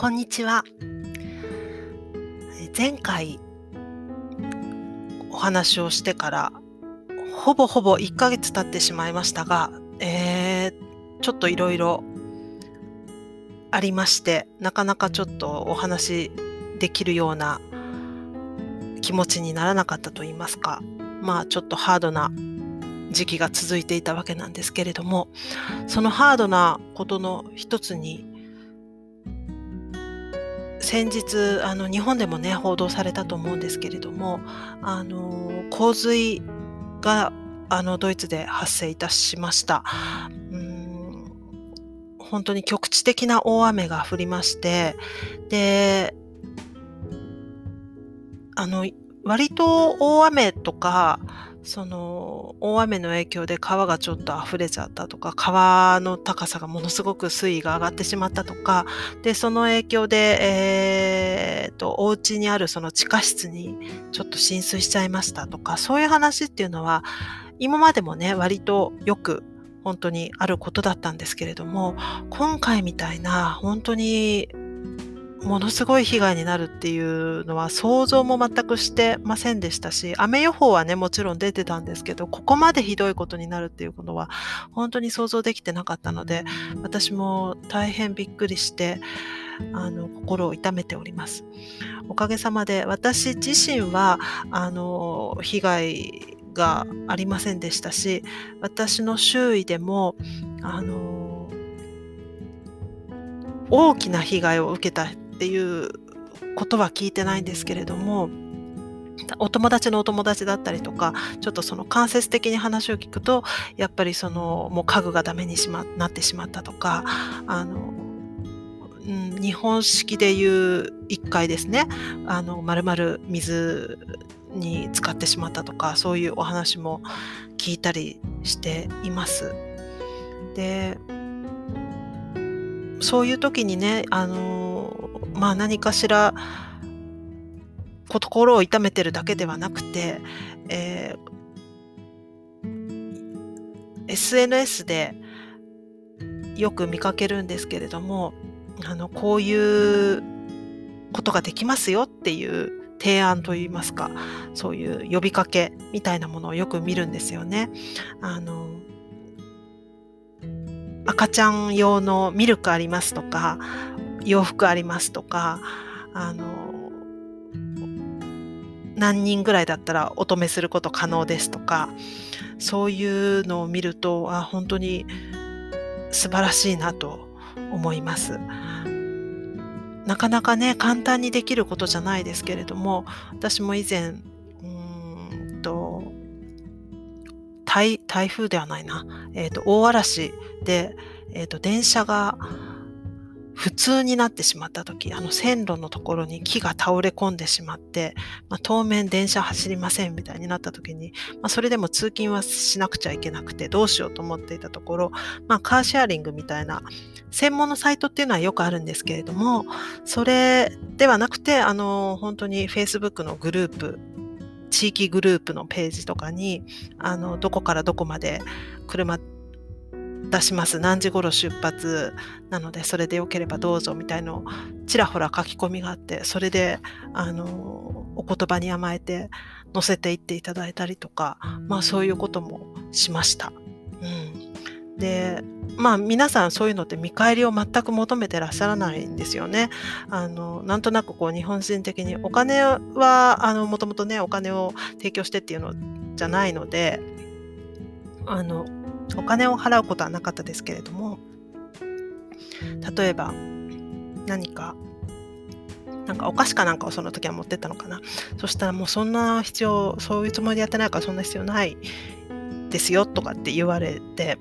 こんにちは。前回お話をしてからほぼほぼ1ヶ月経ってしまいましたが、えー、ちょっといろいろありまして、なかなかちょっとお話できるような気持ちにならなかったと言いますか、まあちょっとハードな時期が続いていたわけなんですけれども、そのハードなことの一つに、先日あの日本でもね報道されたと思うんですけれどもあの洪水があのドイツで発生いたしました。うん本当に局地的な大雨が降りましてであの割と大雨とかその大雨の影響で川がちょっと溢れちゃったとか川の高さがものすごく水位が上がってしまったとかでその影響で、えーと、お家にあるその地下室にちょっと浸水しちゃいましたとかそういう話っていうのは今までもね割とよく本当にあることだったんですけれども今回みたいな本当にものすごい被害になるっていうのは想像も全くしてませんでしたし、雨予報はね、もちろん出てたんですけど、ここまでひどいことになるっていうことは本当に想像できてなかったので、私も大変びっくりして、あの、心を痛めております。おかげさまで私自身は、あの、被害がありませんでしたし、私の周囲でも、あの、大きな被害を受けたっていうことは聞いてないんですけれどもお友達のお友達だったりとかちょっとその間接的に話を聞くとやっぱりそのもう家具がダメにし、ま、なってしまったとかあの、うん、日本式でいう1階ですねあの丸々水に使ってしまったとかそういうお話も聞いたりしています。でそういう時にねあのまあ何かしら心を痛めてるだけではなくて、えー、SNS でよく見かけるんですけれどもあのこういうことができますよっていう提案といいますかそういう呼びかけみたいなものをよく見るんですよね。あの赤ちゃん用のミルクありますとか洋服ありますとか、あの、何人ぐらいだったらお止めすること可能ですとか、そういうのを見ると、あ、本当に素晴らしいなと思います。なかなかね、簡単にできることじゃないですけれども、私も以前、うんと、台風ではないな、えっ、ー、と、大嵐で、えっ、ー、と、電車が普通になってしまった時、あの線路のところに木が倒れ込んでしまって、まあ、当面電車走りませんみたいになった時に、まあ、それでも通勤はしなくちゃいけなくてどうしようと思っていたところ、まあ、カーシェアリングみたいな専門のサイトっていうのはよくあるんですけれども、それではなくて、あの、本当に Facebook のグループ、地域グループのページとかに、あの、どこからどこまで車出します。何時頃出発なので、それでよければどうぞみたいのをちらほら書き込みがあって、それで、あの、お言葉に甘えて載せていっていただいたりとか、まあそういうこともしました。うん。で、まあ皆さんそういうのって見返りを全く求めてらっしゃらないんですよね。あの、なんとなくこう日本人的にお金は、あの、もともとね、お金を提供してっていうのじゃないので、あの、お金を払うことはなかったですけれども例えば何かなんかお菓子かなんかをその時は持ってったのかな。そしたらもうそんな必要そういうつもりでやってないからそんな必要ないですよとかって言われて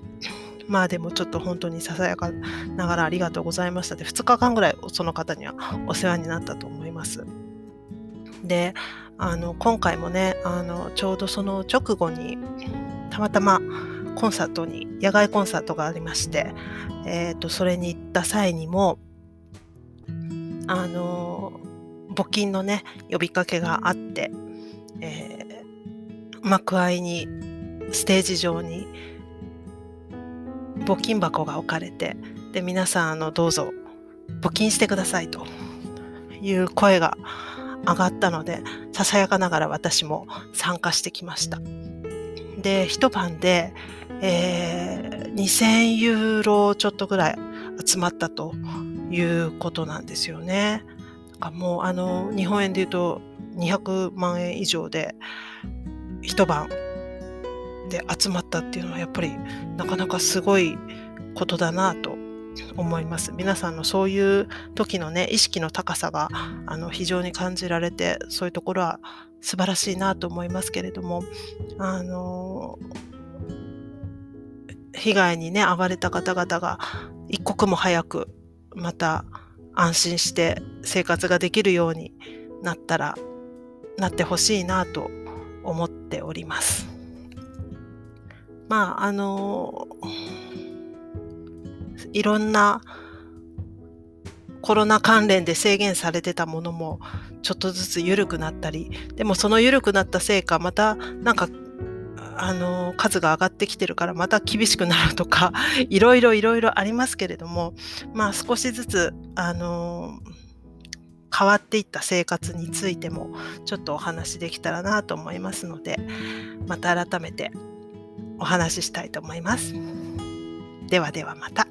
まあでもちょっと本当にささやかながらありがとうございましたで2日間ぐらいその方にはお世話になったと思います。であの今回もねあのちょうどその直後にたまたまコンサートに、野外コンサートがありまして、え、ー、と、それに行った際にも、あの、募金のね、呼びかけがあって、えー、幕間に、ステージ上に、募金箱が置かれて、で、皆さん、あの、どうぞ、募金してくださいという声が上がったので、ささやかながら私も参加してきました。で、一晩で、えー、2000ユーロちょっとぐらい集まったということなんですよね。もうあの日本円で言うと200万円以上で一晩で集まったっていうのはやっぱりなかなかすごいことだなと思います。皆さんのそういう時のね、意識の高さがあの非常に感じられて、そういうところは素晴らしいなと思いますけれども、あの、被害にね、遭われた方々が一刻も早くまた安心して生活ができるようになったら、なってほしいなと思っております。まあ、あのいろんなコロナ関連で制限されてたものもちょっとずつ緩くなったり、でもその緩くなったせいか、またなんか、あの、数が上がってきてるからまた厳しくなるとか、いろいろいろいろありますけれども、まあ少しずつ、あの、変わっていった生活についてもちょっとお話できたらなと思いますので、また改めてお話ししたいと思います。ではではまた。